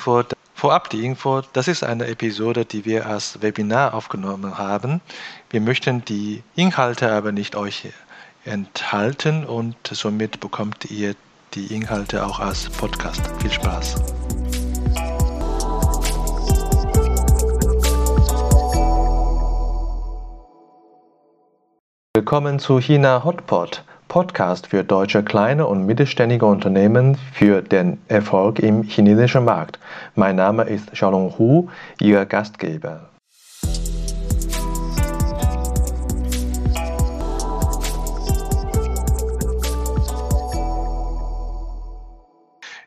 Info, vorab die Info, das ist eine Episode, die wir als Webinar aufgenommen haben. Wir möchten die Inhalte aber nicht euch enthalten und somit bekommt ihr die Inhalte auch als Podcast. Viel Spaß! Willkommen zu China Hotpot, Podcast für deutsche kleine und mittelständige Unternehmen für den Erfolg im chinesischen Markt. Mein Name ist Xiaolong Hu, Ihr Gastgeber.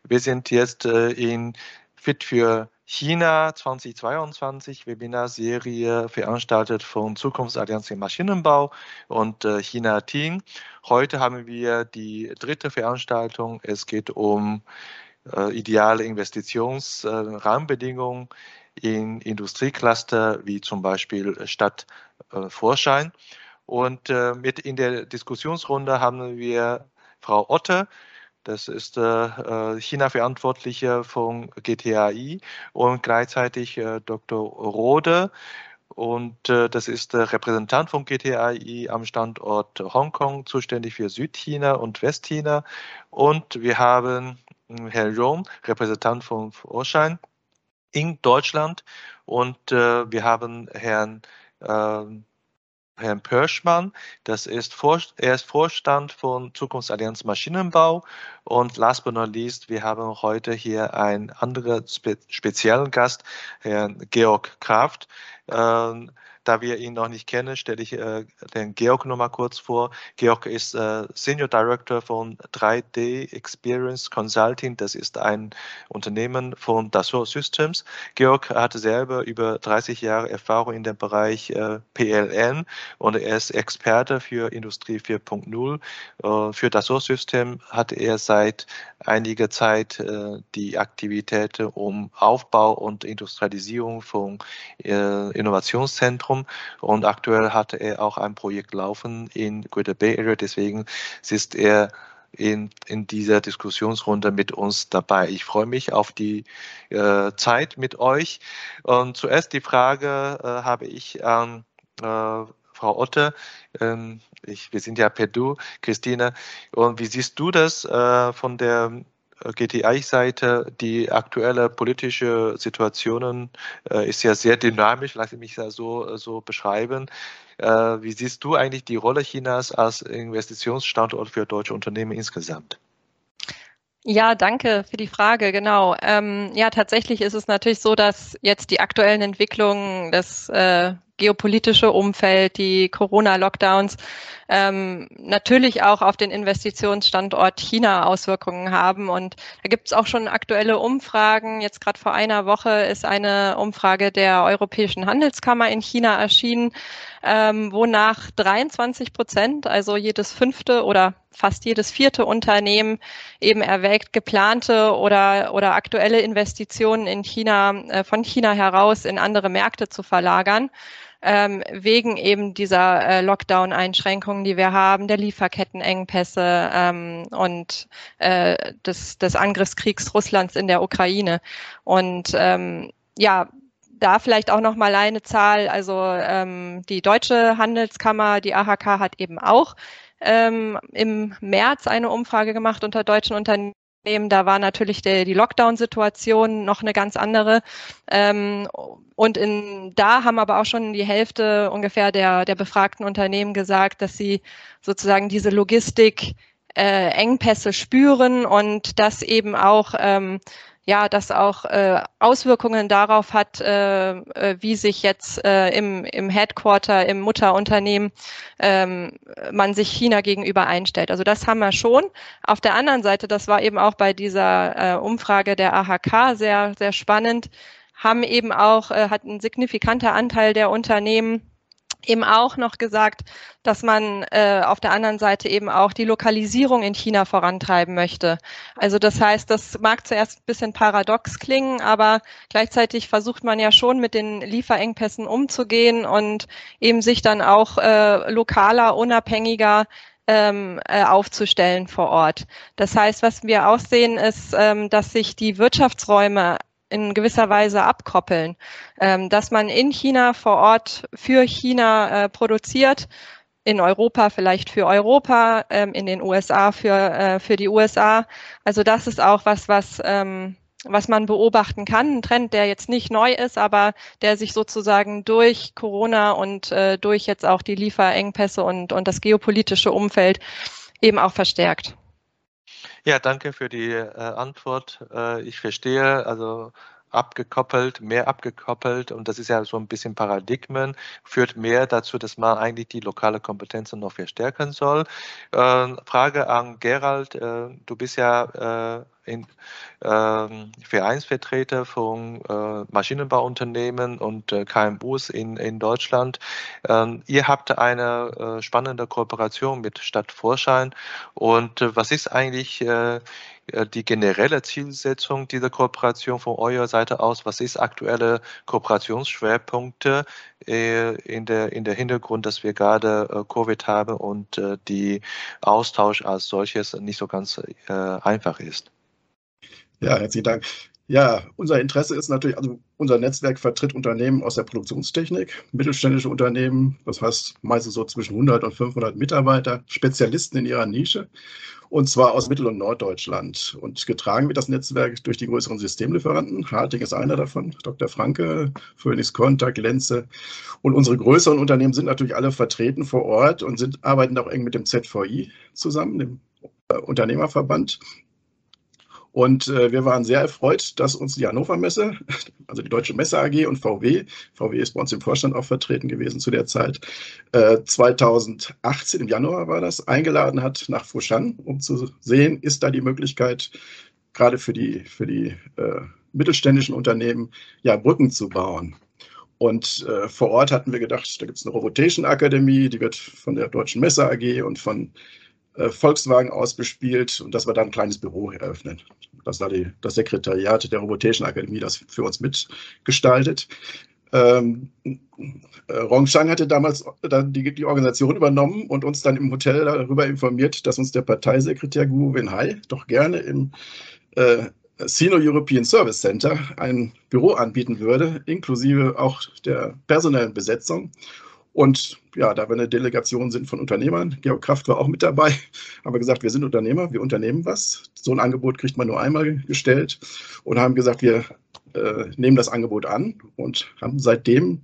Wir sind jetzt äh, in Fit für China 2022 Webinarserie veranstaltet von Zukunftsallianz im Maschinenbau und äh, China Team. Heute haben wir die dritte Veranstaltung. Es geht um äh, ideale Investitionsrahmenbedingungen äh, in Industriecluster wie zum Beispiel Stadt äh, Vorschein. Und äh, mit in der Diskussionsrunde haben wir Frau Otte, das ist äh, äh China-Verantwortliche von GTAI und gleichzeitig äh, Dr. Rode. Und das ist der Repräsentant von GTAI am Standort Hongkong, zuständig für Südchina und Westchina. Und wir haben hm, Herrn Rom, Repräsentant von Vorschein in Deutschland. Und wir haben Herrn ähm, Herrn Pörschmann. Das ist Vor er ist Vorstand von Zukunftsallianz Maschinenbau. Und last but not least, wir haben heute hier einen anderen spe speziellen Gast, Herrn Georg Kraft. Ähm, da wir ihn noch nicht kennen, stelle ich äh, den Georg noch mal kurz vor. Georg ist äh, Senior Director von 3D Experience Consulting. Das ist ein Unternehmen von Dassault Systems. Georg hatte selber über 30 Jahre Erfahrung in dem Bereich äh, PLN und er ist Experte für Industrie 4.0. Äh, für Dassault System hat er seit einiger Zeit äh, die Aktivitäten um Aufbau und Industrialisierung von äh, Innovationszentren Zentrum und aktuell hat er auch ein Projekt laufen in Greater Bay Area, deswegen ist er in, in dieser Diskussionsrunde mit uns dabei. Ich freue mich auf die äh, Zeit mit euch. Und zuerst die Frage äh, habe ich an äh, Frau Otte. Ähm, ich, wir sind ja per Du, Christine. Und wie siehst du das äh, von der GTI-Seite, die aktuelle politische Situation äh, ist ja sehr dynamisch, lasse ich mich da so, so beschreiben. Äh, wie siehst du eigentlich die Rolle Chinas als Investitionsstandort für deutsche Unternehmen insgesamt? Ja, danke für die Frage. Genau. Ähm, ja, tatsächlich ist es natürlich so, dass jetzt die aktuellen Entwicklungen, das äh, geopolitische Umfeld, die Corona-Lockdowns ähm, natürlich auch auf den Investitionsstandort China Auswirkungen haben. Und da gibt es auch schon aktuelle Umfragen. Jetzt gerade vor einer Woche ist eine Umfrage der Europäischen Handelskammer in China erschienen, ähm, wonach 23 Prozent, also jedes fünfte oder fast jedes vierte Unternehmen eben erwägt, geplante oder, oder aktuelle Investitionen in China, äh, von China heraus in andere Märkte zu verlagern ähm, wegen eben dieser äh, Lockdown-Einschränkungen, die wir haben, der Lieferkettenengpässe ähm, und äh, des, des Angriffskriegs Russlands in der Ukraine. Und ähm, ja, da vielleicht auch noch mal eine Zahl. Also ähm, die deutsche Handelskammer, die AHK, hat eben auch ähm, im März eine Umfrage gemacht unter deutschen Unternehmen da war natürlich der, die Lockdown-Situation noch eine ganz andere. Ähm, und in, da haben aber auch schon die Hälfte ungefähr der, der befragten Unternehmen gesagt, dass sie sozusagen diese Logistik äh, Engpässe spüren und das eben auch ähm, ja, das auch äh, Auswirkungen darauf hat, äh, äh, wie sich jetzt äh, im, im Headquarter, im Mutterunternehmen ähm, man sich China gegenüber einstellt. Also das haben wir schon. Auf der anderen Seite, das war eben auch bei dieser äh, Umfrage der AHK sehr, sehr spannend, haben eben auch, äh, hat ein signifikanter Anteil der Unternehmen eben auch noch gesagt, dass man äh, auf der anderen Seite eben auch die Lokalisierung in China vorantreiben möchte. Also das heißt, das mag zuerst ein bisschen paradox klingen, aber gleichzeitig versucht man ja schon mit den Lieferengpässen umzugehen und eben sich dann auch äh, lokaler, unabhängiger ähm, äh, aufzustellen vor Ort. Das heißt, was wir auch sehen, ist, ähm, dass sich die Wirtschaftsräume in gewisser Weise abkoppeln, ähm, dass man in China vor Ort für China äh, produziert, in Europa vielleicht für Europa, ähm, in den USA für, äh, für die USA. Also das ist auch was, was, ähm, was man beobachten kann. Ein Trend, der jetzt nicht neu ist, aber der sich sozusagen durch Corona und äh, durch jetzt auch die Lieferengpässe und, und das geopolitische Umfeld eben auch verstärkt. Ja, danke für die äh, Antwort. Äh, ich verstehe, also abgekoppelt, mehr abgekoppelt und das ist ja so ein bisschen Paradigmen, führt mehr dazu, dass man eigentlich die lokale Kompetenzen noch verstärken soll. Äh, Frage an Gerald, äh, du bist ja äh, in, ähm, Vereinsvertreter von äh, Maschinenbauunternehmen und äh, KMUs in, in Deutschland. Ähm, ihr habt eine äh, spannende Kooperation mit Stadt Vorschein. Und äh, was ist eigentlich äh, die generelle Zielsetzung dieser Kooperation von eurer Seite aus? Was ist aktuelle Kooperationsschwerpunkte in der, in der Hintergrund, dass wir gerade Covid haben und die Austausch als solches nicht so ganz einfach ist? Ja, herzlichen Dank. Ja, unser Interesse ist natürlich, also unser Netzwerk vertritt Unternehmen aus der Produktionstechnik, mittelständische Unternehmen, das heißt meistens so zwischen 100 und 500 Mitarbeiter, Spezialisten in ihrer Nische und zwar aus Mittel- und Norddeutschland. Und getragen wird das Netzwerk durch die größeren Systemlieferanten. Harting ist einer davon, Dr. Franke, Phoenix Contact, Lenze. Und unsere größeren Unternehmen sind natürlich alle vertreten vor Ort und sind, arbeiten auch eng mit dem ZVI zusammen, dem äh, Unternehmerverband. Und äh, wir waren sehr erfreut, dass uns die Hannover Messe, also die Deutsche Messe AG und VW, VW ist bei uns im Vorstand auch vertreten gewesen zu der Zeit, äh, 2018 im Januar war das, eingeladen hat nach Foshan, um zu sehen, ist da die Möglichkeit, gerade für die, für die äh, mittelständischen Unternehmen, ja, Brücken zu bauen. Und äh, vor Ort hatten wir gedacht, da gibt es eine Robotation Akademie, die wird von der Deutschen Messe AG und von Volkswagen ausgespielt und dass wir da ein kleines Büro eröffnen. Das war die, das Sekretariat der Robotation Akademie, das für uns mitgestaltet. Ähm, äh, Rongshang hatte damals dann die, die, Organisation übernommen und uns dann im Hotel darüber informiert, dass uns der Parteisekretär Gu Wenhai doch gerne im äh, Sino-European Service Center ein Büro anbieten würde, inklusive auch der personellen Besetzung. Und ja, da wir eine Delegation sind von Unternehmern, Georg Kraft war auch mit dabei, haben wir gesagt, wir sind Unternehmer, wir unternehmen was. So ein Angebot kriegt man nur einmal gestellt und haben gesagt, wir äh, nehmen das Angebot an und haben seitdem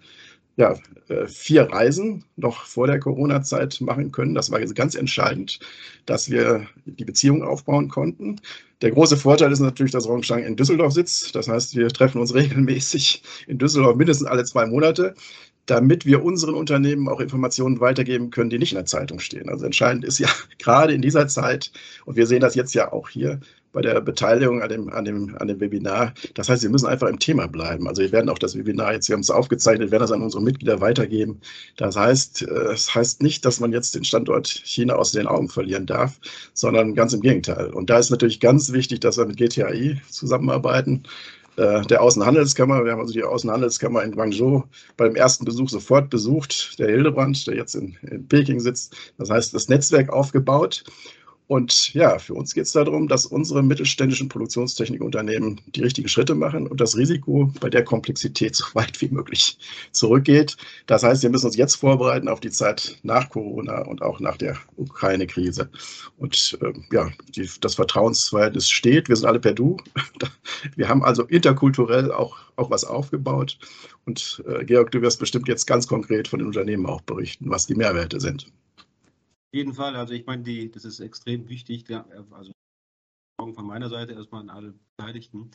ja, äh, vier Reisen noch vor der Corona-Zeit machen können. Das war ganz entscheidend, dass wir die Beziehung aufbauen konnten. Der große Vorteil ist natürlich, dass Rongshang in Düsseldorf sitzt. Das heißt, wir treffen uns regelmäßig in Düsseldorf mindestens alle zwei Monate damit wir unseren Unternehmen auch Informationen weitergeben können, die nicht in der Zeitung stehen. Also entscheidend ist ja gerade in dieser Zeit, und wir sehen das jetzt ja auch hier bei der Beteiligung an dem, an dem, an dem Webinar, das heißt, wir müssen einfach im Thema bleiben. Also wir werden auch das Webinar jetzt, wir haben es aufgezeichnet, werden das an unsere Mitglieder weitergeben. Das heißt, äh, das heißt nicht, dass man jetzt den Standort China aus den Augen verlieren darf, sondern ganz im Gegenteil. Und da ist natürlich ganz wichtig, dass wir mit GTAI zusammenarbeiten äh, der Außenhandelskammer. Wir haben also die Außenhandelskammer in Guangzhou beim ersten Besuch sofort besucht, der Hildebrand, der jetzt in, in Peking sitzt. Das heißt, das Netzwerk aufgebaut und ja, für uns geht es darum, dass unsere mittelständischen Produktionstechnikunternehmen die richtigen Schritte machen und das Risiko bei der Komplexität so weit wie möglich zurückgeht. Das heißt, wir müssen uns jetzt vorbereiten auf die Zeit nach Corona und auch nach der Ukraine-Krise. Und äh, ja, die, das Vertrauensverhältnis steht. Wir sind alle per Du. Wir haben also interkulturell auch, auch was aufgebaut. Und äh, Georg, du wirst bestimmt jetzt ganz konkret von den Unternehmen auch berichten, was die Mehrwerte sind jeden Fall, also ich meine, die, das ist extrem wichtig. Ja, also von meiner Seite erstmal an alle Beteiligten.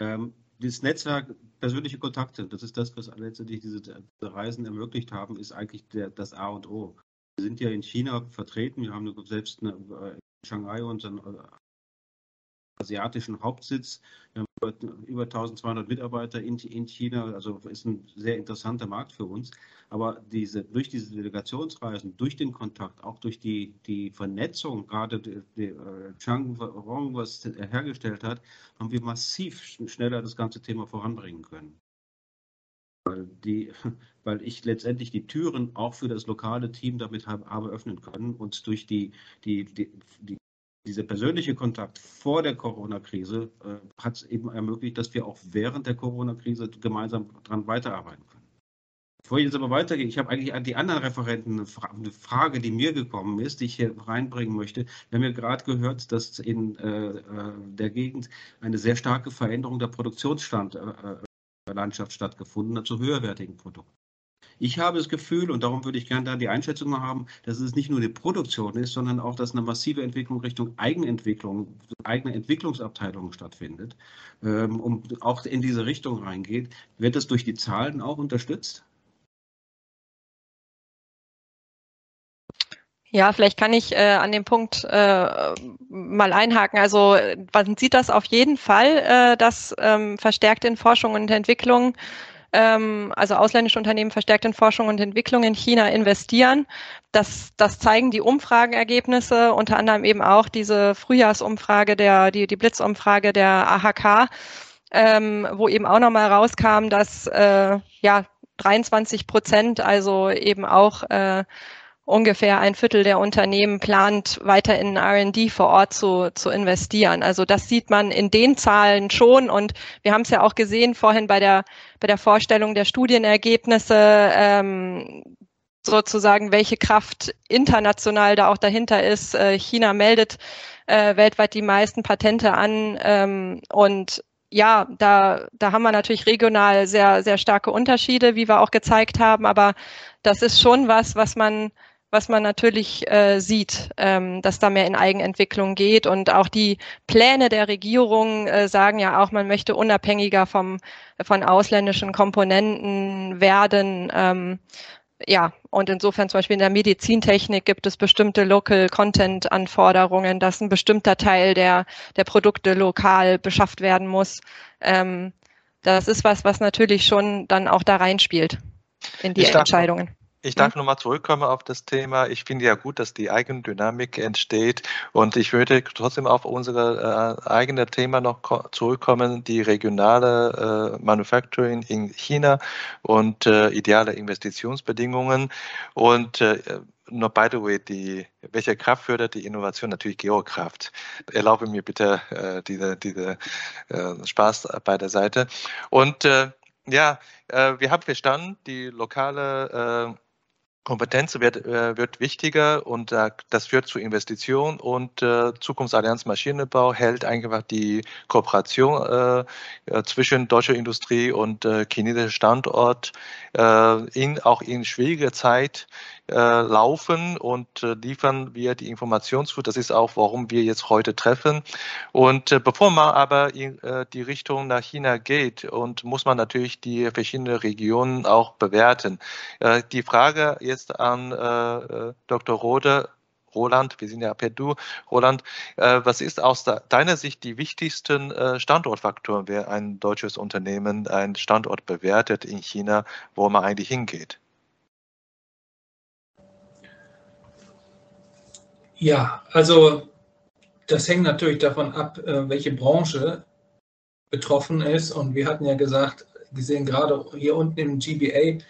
Ähm, das Netzwerk, persönliche Kontakte, das ist das, was letztendlich diese, Reisen ermöglicht haben, ist eigentlich der, das A und O. Wir sind ja in China vertreten, wir haben selbst eine, äh, in Shanghai unseren äh, asiatischen Hauptsitz. Wir haben über 1200 Mitarbeiter in, in China, also ist ein sehr interessanter Markt für uns. Aber diese, durch diese Delegationsreisen, durch den Kontakt, auch durch die, die Vernetzung, gerade die, die äh, Chang Rong was hergestellt hat, haben wir massiv schneller das ganze Thema voranbringen können. Weil, die, weil ich letztendlich die Türen auch für das lokale Team damit habe, habe öffnen können und durch die, die, die, die dieser persönliche Kontakt vor der Corona-Krise äh, hat es eben ermöglicht, dass wir auch während der Corona-Krise gemeinsam daran weiterarbeiten können. Bevor ich jetzt aber weitergehe, ich habe eigentlich an die anderen Referenten eine Frage, die mir gekommen ist, die ich hier reinbringen möchte. Wir haben ja gerade gehört, dass in äh, äh der Gegend eine sehr starke Veränderung der Produktionslandschaft äh, äh stattgefunden hat zu höherwertigen Produkten. Ich habe das Gefühl, und darum würde ich gerne da die Einschätzung mal haben, dass es nicht nur die Produktion ist, sondern auch, dass eine massive Entwicklung Richtung Eigenentwicklung, eigene Entwicklungsabteilungen stattfindet ähm, und auch in diese Richtung reingeht. Wird das durch die Zahlen auch unterstützt? Ja, vielleicht kann ich äh, an dem Punkt äh, mal einhaken. Also man sieht das auf jeden Fall, äh, dass ähm, verstärkt in Forschung und Entwicklung ähm, also ausländische Unternehmen verstärkt in Forschung und Entwicklung in China investieren. Das, das zeigen die Umfragenergebnisse, unter anderem eben auch diese Frühjahrsumfrage, der, die, die Blitzumfrage der AHK, ähm, wo eben auch nochmal rauskam, dass äh, ja 23 Prozent, also eben auch äh, ungefähr ein Viertel der Unternehmen plant, weiter in R&D vor Ort zu, zu investieren. Also das sieht man in den Zahlen schon und wir haben es ja auch gesehen vorhin bei der, bei der Vorstellung der Studienergebnisse, ähm, sozusagen, welche Kraft international da auch dahinter ist. Äh, China meldet äh, weltweit die meisten Patente an ähm, und ja, da, da haben wir natürlich regional sehr, sehr starke Unterschiede, wie wir auch gezeigt haben, aber das ist schon was, was man was man natürlich äh, sieht, ähm, dass da mehr in Eigenentwicklung geht. Und auch die Pläne der Regierung äh, sagen ja auch, man möchte unabhängiger vom, von ausländischen Komponenten werden. Ähm, ja, und insofern zum Beispiel in der Medizintechnik gibt es bestimmte Local Content Anforderungen, dass ein bestimmter Teil der, der Produkte lokal beschafft werden muss. Ähm, das ist was, was natürlich schon dann auch da reinspielt in die Entscheidungen. Ich darf nochmal zurückkommen auf das Thema. Ich finde ja gut, dass die Eigendynamik entsteht und ich würde trotzdem auf unser äh, eigene Thema noch zurückkommen, die regionale äh, Manufacturing in China und äh, ideale Investitionsbedingungen und äh, No, by the way, die, welche Kraft fördert die Innovation? Natürlich Geokraft. Erlaube mir bitte äh, diese, diese äh, Spaß bei der Seite. Und äh, ja, wir haben verstanden, die lokale Kompetenz wird, äh, wird wichtiger und äh, das führt zu Investitionen und äh, Zukunftsallianz Maschinenbau hält einfach die Kooperation äh, äh zwischen deutscher Industrie und äh, chinesischer Standort in, auch in schwieriger Zeit äh, laufen und äh, liefern wir die Information zu. Das ist auch, warum wir jetzt heute treffen. Und äh, bevor man aber in äh, die Richtung nach China geht, und muss man natürlich die verschiedenen Regionen auch bewerten. Äh, die Frage jetzt an äh, Dr. Rode, Roland, wir sind ja per Du. Roland, was ist aus deiner Sicht die wichtigsten Standortfaktoren, wer ein deutsches Unternehmen einen Standort bewertet in China, wo man eigentlich hingeht? Ja, also das hängt natürlich davon ab, äh, welche Branche betroffen ist. Und wir hatten ja gesagt, gesehen gerade hier unten im GBA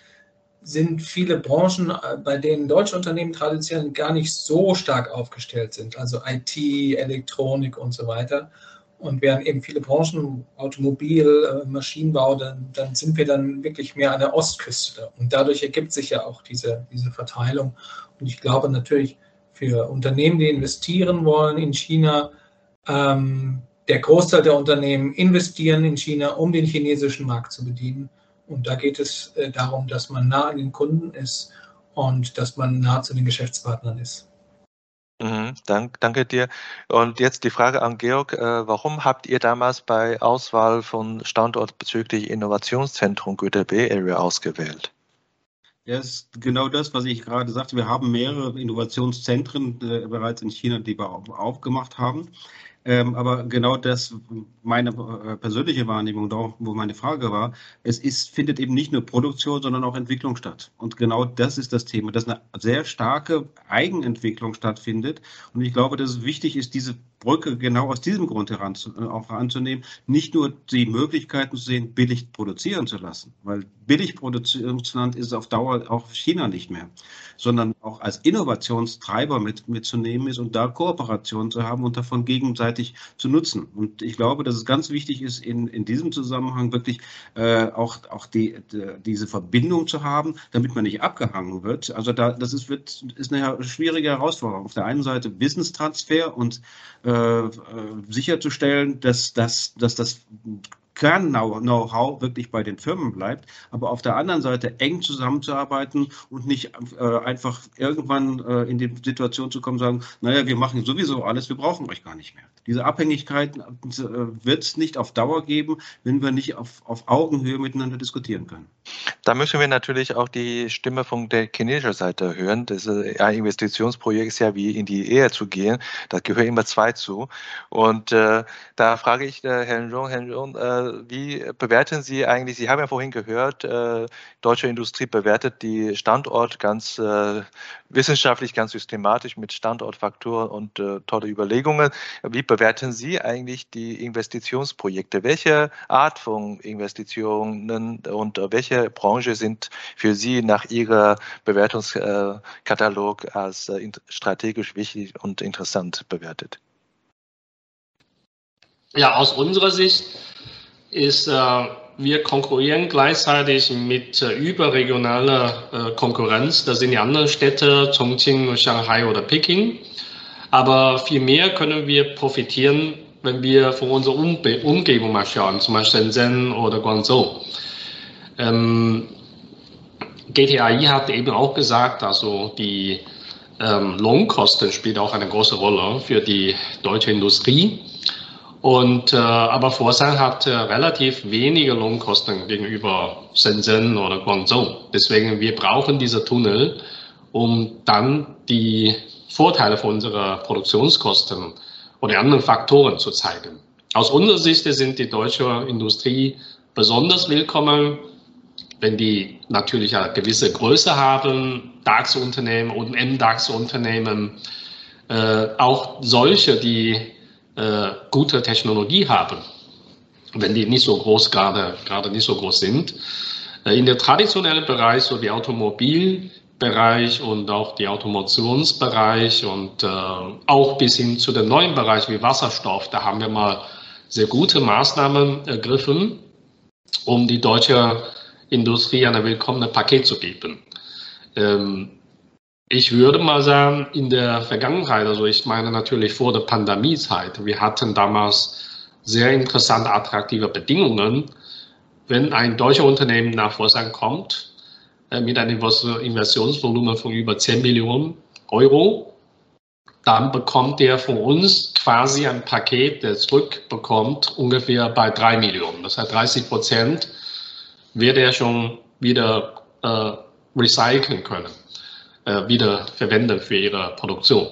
sind viele Branchen, äh, bei denen deutsche Unternehmen traditionell gar nicht so stark aufgestellt sind, also IT, Elektronik und so weiter. Und während eben viele Branchen, Automobil, äh, Maschinenbau, dann, dann sind wir dann wirklich mehr an der Ostküste. Und dadurch ergibt sich ja auch diese, diese Verteilung. Und ich glaube natürlich, für Unternehmen, die investieren wollen in China. Ähm, der Großteil der Unternehmen investieren in China, um den chinesischen Markt zu bedienen. Und da geht es äh, darum, dass man nah an den Kunden ist und dass man nah zu den Geschäftspartnern ist. Mhm, dank, danke dir. Und jetzt die Frage an Georg. Äh, warum habt ihr damals bei Auswahl von Standort bezüglich Innovationszentrum Güter B Area ausgewählt? Ja, ist genau das, was ich gerade sagte. Wir haben mehrere Innovationszentren äh, bereits in China, die wir aufgemacht haben. Ähm, aber genau das, meine äh, persönliche Wahrnehmung, da wo meine Frage war, es ist, findet eben nicht nur Produktion, sondern auch Entwicklung statt. Und genau das ist das Thema, dass eine sehr starke Eigenentwicklung stattfindet. Und ich glaube, dass es wichtig ist, diese Brücke genau aus diesem Grund heran, äh, auch anzunehmen, nicht nur die Möglichkeiten zu sehen, billig produzieren zu lassen, weil billig Produktionsland ist auf Dauer auch China nicht mehr, sondern auch als Innovationstreiber mit, mitzunehmen ist und da Kooperation zu haben und davon gegenseitig zu nutzen. Und ich glaube, dass es ganz wichtig ist, in, in diesem Zusammenhang wirklich äh, auch, auch die, die, diese Verbindung zu haben, damit man nicht abgehangen wird. Also da, das ist, wird, ist eine schwierige Herausforderung. Auf der einen Seite Wissenstransfer und äh, äh sicherzustellen, dass, dass, dass das Kern-Know-how wirklich bei den Firmen bleibt, aber auf der anderen Seite eng zusammenzuarbeiten und nicht äh, einfach irgendwann äh, in die Situation zu kommen, sagen, naja, wir machen sowieso alles, wir brauchen euch gar nicht mehr. Diese Abhängigkeit äh, wird es nicht auf Dauer geben, wenn wir nicht auf, auf Augenhöhe miteinander diskutieren können. Da müssen wir natürlich auch die Stimme von der chinesischen Seite hören. Das äh, ein Investitionsprojekt ist ja wie in die Ehe zu gehen. Da gehören immer zwei zu. Und äh, da frage ich äh, Herrn Rong, Herrn Rong, äh, wie bewerten Sie eigentlich, Sie haben ja vorhin gehört, äh, deutsche Industrie bewertet die Standort ganz äh, wissenschaftlich, ganz systematisch mit Standortfaktoren und äh, tolle Überlegungen. Wie bewerten Sie eigentlich die Investitionsprojekte? Welche Art von Investitionen und welche Branche sind für Sie nach Ihrer Bewertungskatalog als äh, strategisch wichtig und interessant bewertet? Ja, aus unserer Sicht ist, äh, wir konkurrieren gleichzeitig mit äh, überregionaler Konkurrenz. Das sind die anderen Städte, Chongqing, Shanghai oder Peking. Aber viel mehr können wir profitieren, wenn wir von unserer Umgebung mal schauen, zum Beispiel Shenzhen oder Guangzhou. Ähm, GTAI hat eben auch gesagt, also die ähm, Lohnkosten spielen auch eine große Rolle für die deutsche Industrie. Und, äh, aber Forsan hat äh, relativ wenige Lohnkosten gegenüber Shenzhen oder Guangzhou. Deswegen, wir brauchen diese Tunnel, um dann die Vorteile von unserer Produktionskosten oder anderen Faktoren zu zeigen. Aus unserer Sicht sind die deutsche Industrie besonders willkommen, wenn die natürlich eine gewisse Größe haben, DAX-Unternehmen und MDAX-Unternehmen, äh, auch solche, die äh, gute Technologie haben, wenn die nicht so groß gerade, gerade nicht so groß sind. Äh, in der traditionellen Bereich, so die Automobilbereich und auch die Automationsbereich und äh, auch bis hin zu den neuen Bereich wie Wasserstoff, da haben wir mal sehr gute Maßnahmen ergriffen, um die deutsche Industrie ein willkommenes Paket zu geben. Ähm, ich würde mal sagen, in der Vergangenheit, also ich meine natürlich vor der Pandemiezeit, wir hatten damals sehr interessante, attraktive Bedingungen. Wenn ein deutscher Unternehmen nach Vorstand kommt, äh, mit einem Investitionsvolumen von über 10 Millionen Euro, dann bekommt er von uns quasi ein Paket, das zurückbekommt, ungefähr bei 3 Millionen. Das heißt, 30 Prozent wird er schon wieder äh, recyceln können äh, wieder verwenden für ihre Produktion.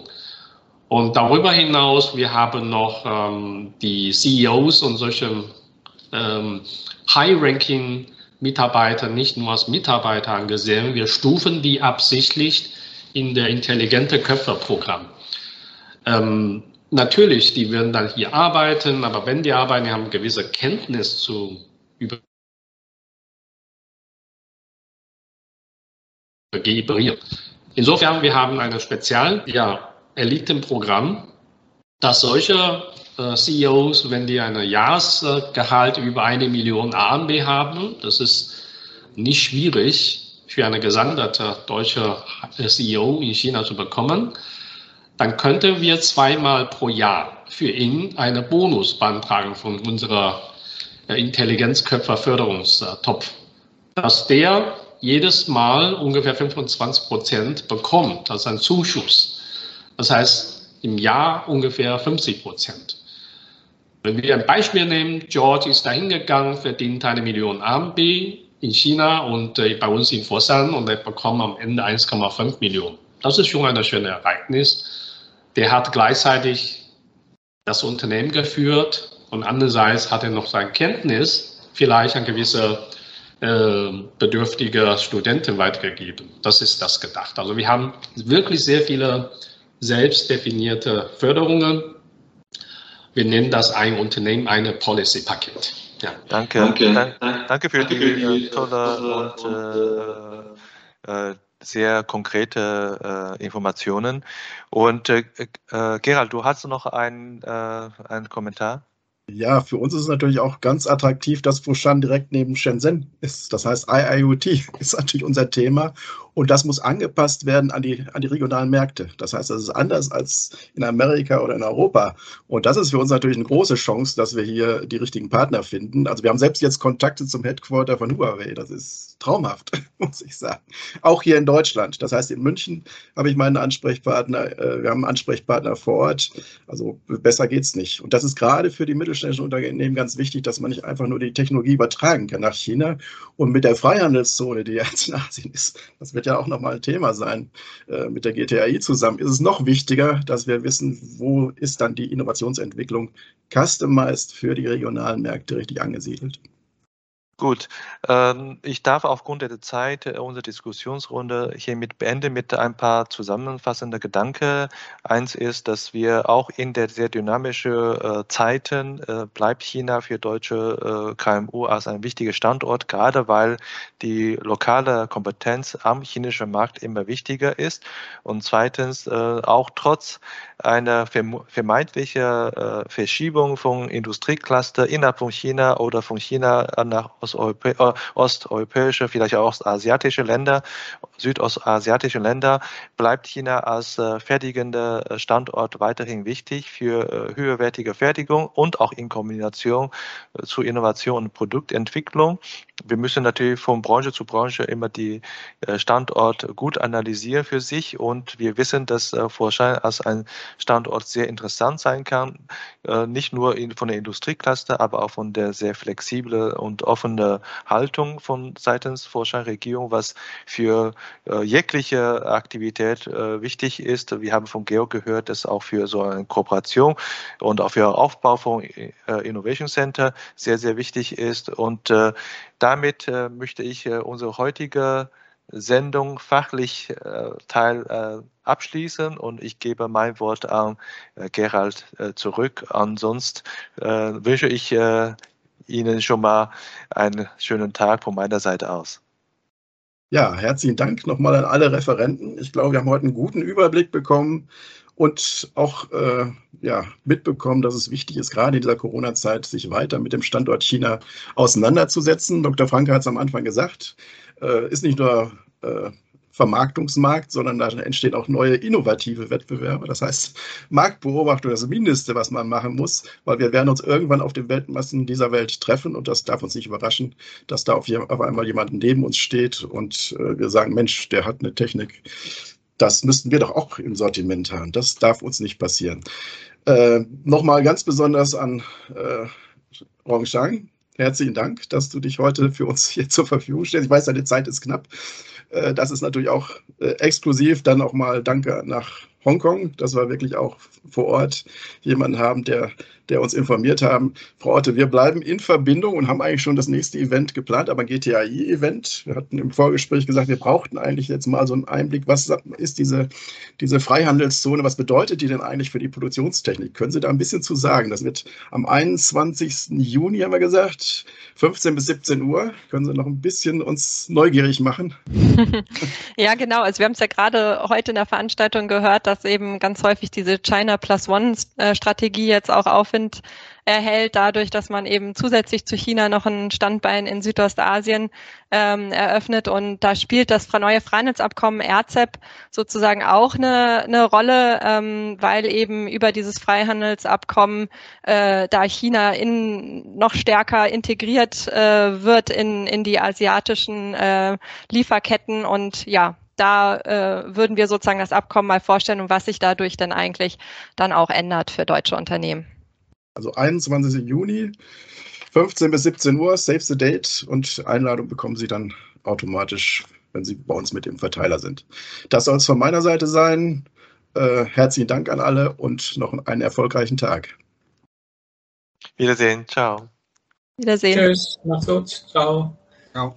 Und darüber hinaus, wir haben noch ähm, die CEOs und solche ähm, High-Ranking-Mitarbeiter nicht nur als Mitarbeiter angesehen, wir stufen die absichtlich in der intelligente Köpfe-Programm. Ähm, natürlich, die werden dann hier arbeiten, aber wenn die arbeiten, die haben gewisse Kenntnis zu über übergeben. Insofern, wir haben ein spezial ja, Elitenprogramm, dass solche äh, CEOs, wenn die ein Jahresgehalt über eine Million RMB haben, das ist nicht schwierig für eine gesandte deutsche CEO in China zu bekommen, dann könnten wir zweimal pro Jahr für ihn eine Bonus beantragen von unserer äh, Intelligenzköpferförderungstopf, dass der jedes Mal ungefähr 25 Prozent bekommt, ist ein Zuschuss. Das heißt, im Jahr ungefähr 50 Prozent. Wenn wir ein Beispiel nehmen, George ist dahin gegangen, verdient eine Million RMB in China und äh, bei uns in Fossan und er bekommt am Ende 1,5 Millionen. Das ist schon ein schönes Ereignis. Der hat gleichzeitig das Unternehmen geführt und andererseits hat er noch seine Kenntnis, vielleicht ein gewisser äh, bedürftiger Studenten weitergegeben. Das ist das gedacht. Also wir haben wirklich sehr viele selbstdefinierte Förderungen. wir nennen das ein Unternehmen, eine Policy-Paket. Ja. Danke. Danke, danke, danke für die, die äh, tolle und äh, äh, sehr konkrete äh, Informationen. Und äh, äh, Gerald, du hast noch einen, einen Kommentar? Ja, für uns ist es natürlich auch ganz attraktiv, dass Foshan direkt neben Shenzhen ist. Das heißt, IIoT ist natürlich unser Thema und das muss angepasst werden an die, an die regionalen Märkte. Das heißt, das ist anders als in Amerika oder in Europa. Und das ist für uns natürlich eine große Chance, dass wir hier die richtigen Partner finden. Also wir haben selbst jetzt Kontakte zum Headquarter von Huawei. Das ist traumhaft, muss ich sagen. Auch hier in Deutschland. Das heißt, in München habe ich meinen Ansprechpartner. Äh, wir haben einen Ansprechpartner vor Ort. Also besser geht es nicht. Und das ist gerade für die mittelständischen Unternehmen ganz wichtig, dass man nicht einfach nur die Technologie übertragen kann nach China. Und mit der Freihandelszone, die jetzt in Asien ist, das wird ja auch nochmal ein Thema sein äh, mit der GTAI zusammen, ist es noch wichtiger, dass wir wissen, wo ist dann die Innovationsentwicklung customized für die regionalen Märkte richtig angesiedelt. Gut, ähm, ich darf aufgrund der Zeit äh, unsere Diskussionsrunde hiermit beenden mit ein paar zusammenfassenden Gedanken. Eins ist, dass wir auch in der sehr dynamischen äh, Zeiten äh, bleibt China für deutsche KMU als ein wichtiger Standort, gerade weil die lokale Kompetenz am chinesischen Markt immer wichtiger ist. Und zweitens, auch trotz einer vermeintlichen Verschiebung von Industriecluster innerhalb von China oder von China nach Äh, osteuropäische, vielleicht auch ostasiatische Länder, südostasiatische Länder, bleibt China als äh, fertigender äh, Standort weiterhin wichtig für höherwertige Fertigung und auch in Kombination zu Innovation und Produktentwicklung. Wir müssen natürlich von Branche zu Branche immer die äh, Standort gut analysieren für sich. Und wir wissen, dass äh, Vorschein als ein Standort sehr interessant sein kann, nicht nur von der Industriecluster, aber auch von der sehr flexiblen und offenen Haltung von seitens Vorschein-Regierung, was für jegliche Aktivität wichtig ist. Wir haben von Georg gehört, dass auch für so eine Kooperation und auch für Aufbau von Innovation Center sehr, sehr wichtig ist. Und damit äh, möchte ich äh, unsere heutige Sendung fachlich äh, Teil abschließen und ich gebe mein Wort an Gerald zurück. Ansonsten wünsche ich Ihnen schon mal einen schönen Tag von meiner Seite aus. Ja, herzlichen Dank nochmal an alle Referenten. Ich glaube, wir haben heute einen guten Überblick bekommen und auch äh, ja, mitbekommen, dass es wichtig ist, gerade in dieser Corona-Zeit sich weiter mit dem Standort China auseinanderzusetzen. Dr. Franke hat es am Anfang gesagt, äh, ist nicht nur äh, Vermarktungsmarkt, sondern da entstehen auch neue innovative Wettbewerbe. Das heißt, Marktbeobachtung ist das Mindeste, was man machen muss, weil wir werden uns irgendwann auf den Weltmassen dieser Welt treffen und das darf uns nicht überraschen, dass da auf, einmal jemand neben uns steht und äh, wir sagen, Mensch, der hat eine Technik, das müssten wir doch auch im Sortiment haben. Das darf uns nicht passieren. Äh, Nochmal ganz besonders an äh, Rongshang. Herzlichen Dank, dass du dich heute für uns hier zur Verfügung stellst. Ich weiß, deine Zeit ist knapp. Äh, das ist natürlich auch äh, exklusiv. Dann auch mal Danke nach Hongkong, dass wir wirklich auch vor Ort jemanden haben, der der uns informiert haben. Frau Otte, wir bleiben in Verbindung und haben eigentlich schon das nächste Event geplant, aber GTAI-Event. Wir hatten im Vorgespräch gesagt, wir brauchten eigentlich jetzt mal so einen Einblick, was ist diese, diese Freihandelszone, was bedeutet die denn eigentlich für die Produktionstechnik? Können Sie da ein bisschen zu sagen? Das wird am 21. Juni, haben wir gesagt, 15 bis 17 Uhr. Können Sie noch ein bisschen uns neugierig machen? ja, genau. Also wir haben es ja gerade heute in der Veranstaltung gehört, dass eben ganz häufig diese China Plus One-Strategie äh, jetzt auch auffindet Wind erhält, dadurch, dass man eben zusätzlich zu China noch ein Standbein in Südostasien ähm, eröffnet. Und da spielt das neue Freihandelsabkommen RCEP sozusagen auch eine, eine Rolle, ähm, weil eben über dieses Freihandelsabkommen äh, da China in, noch stärker integriert äh, wird in, in die asiatischen äh, Lieferketten und ja, da äh, würden wir sozusagen das Abkommen mal vorstellen und was sich dadurch dann eigentlich dann auch ändert für deutsche Unternehmen. Also 21. Juni, 15 bis 17 Uhr, save the date und Einladung bekommen Sie dann automatisch, wenn Sie bei uns mit dem Verteiler sind. Das soll es von meiner Seite sein. Äh, herzlichen Dank an alle und noch einen erfolgreichen Tag. Wiedersehen, ciao. Wiedersehen. Tschüss, macht's gut, ciao. Ciao.